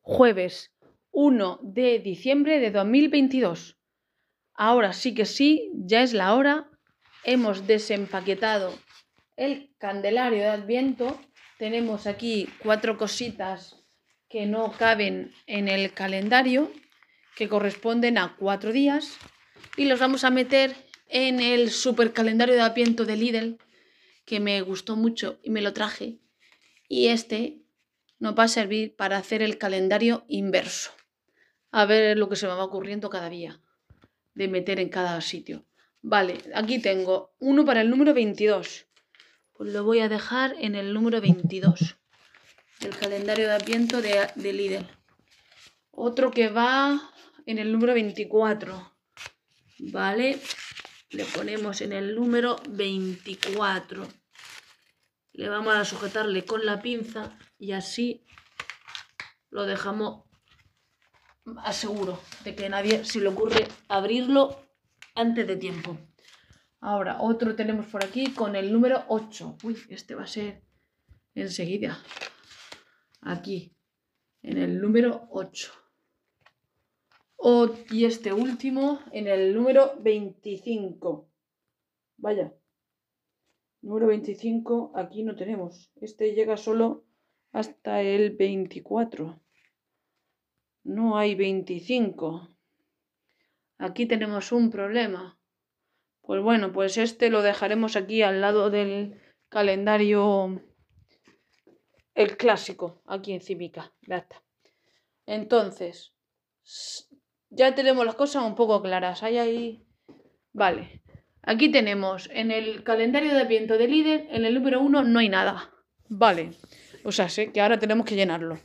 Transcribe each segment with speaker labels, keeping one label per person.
Speaker 1: Jueves 1 de diciembre de 2022. Ahora sí que sí, ya es la hora. Hemos desempaquetado el candelario de Adviento. Tenemos aquí cuatro cositas que no caben en el calendario, que corresponden a cuatro días. Y los vamos a meter en el super calendario de Adviento de Lidl, que me gustó mucho y me lo traje. Y este nos va a servir para hacer el calendario inverso. A ver lo que se me va ocurriendo cada día de meter en cada sitio. Vale, aquí tengo uno para el número 22. Pues lo voy a dejar en el número 22. El calendario de Adviento de, de Lidl. Otro que va en el número 24. Vale, le ponemos en el número 24 le vamos a sujetarle con la pinza y así lo dejamos aseguro de que nadie se le ocurre abrirlo antes de tiempo. Ahora, otro tenemos por aquí con el número 8. Uy, este va a ser enseguida. Aquí, en el número 8. y este último en el número 25. Vaya. Número 25, aquí no tenemos. Este llega solo hasta el 24. No hay 25. Aquí tenemos un problema. Pues bueno, pues este lo dejaremos aquí al lado del calendario, el clásico, aquí en Cívica. Ya está. Entonces, ya tenemos las cosas un poco claras. Hay ahí. Vale. Aquí tenemos en el calendario de viento de líder, en el número 1 no hay nada. Vale. O sea, sé que ahora tenemos que llenarlo.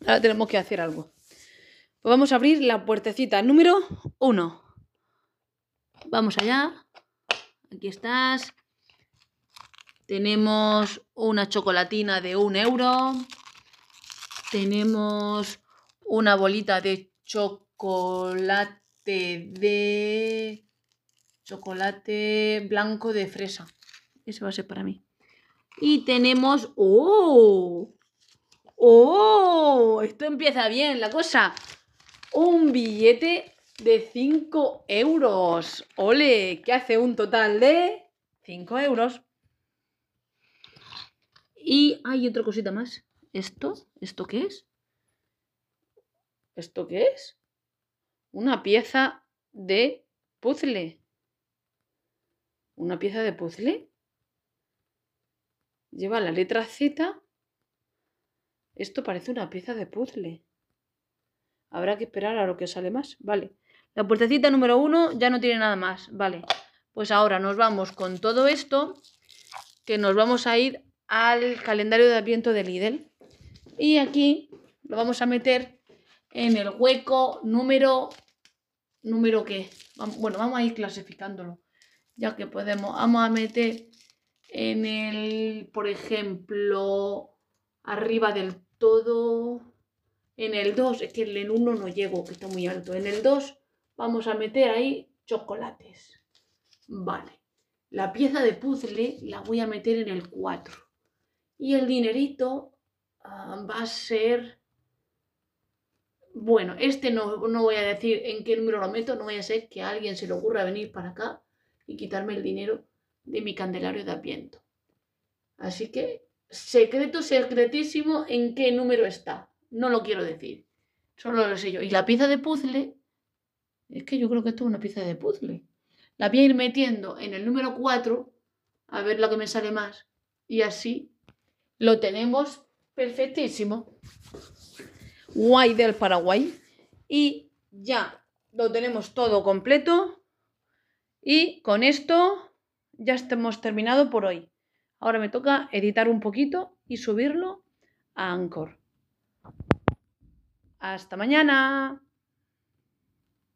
Speaker 1: Ahora tenemos que hacer algo. Pues vamos a abrir la puertecita número 1. Vamos allá. Aquí estás. Tenemos una chocolatina de un euro. Tenemos una bolita de chocolate de chocolate blanco de fresa. Ese va a ser para mí. Y tenemos... ¡Oh! ¡Oh! Esto empieza bien la cosa. Un billete de 5 euros. ¡Ole! Que hace un total de 5 euros. Y hay otra cosita más. ¿Esto? ¿Esto qué es? ¿Esto qué es? Una pieza de puzzle. ¿Una pieza de puzzle? Lleva la letra Z. Esto parece una pieza de puzzle. Habrá que esperar a lo que sale más. Vale. La puertecita número uno ya no tiene nada más. Vale. Pues ahora nos vamos con todo esto. Que nos vamos a ir al calendario de Adviento de Lidl. Y aquí lo vamos a meter en el hueco número... ¿Número qué? Bueno, vamos a ir clasificándolo ya que podemos, vamos a meter en el, por ejemplo, arriba del todo, en el 2, es que en el 1 no llego, que está muy alto, en el 2 vamos a meter ahí chocolates. Vale, la pieza de puzzle la voy a meter en el 4 y el dinerito ah, va a ser... Bueno, este no, no voy a decir en qué número lo meto, no vaya a ser que a alguien se le ocurra venir para acá y quitarme el dinero de mi candelario de Adviento. Así que, secreto, secretísimo, en qué número está. No lo quiero decir. Solo lo sé yo. Y la pieza de puzzle, es que yo creo que esto es una pieza de puzzle. La voy a ir metiendo en el número 4, a ver lo que me sale más. Y así lo tenemos perfectísimo. Guay del Paraguay. Y ya lo tenemos todo completo. Y con esto ya estamos terminado por hoy. Ahora me toca editar un poquito y subirlo a Anchor. Hasta mañana.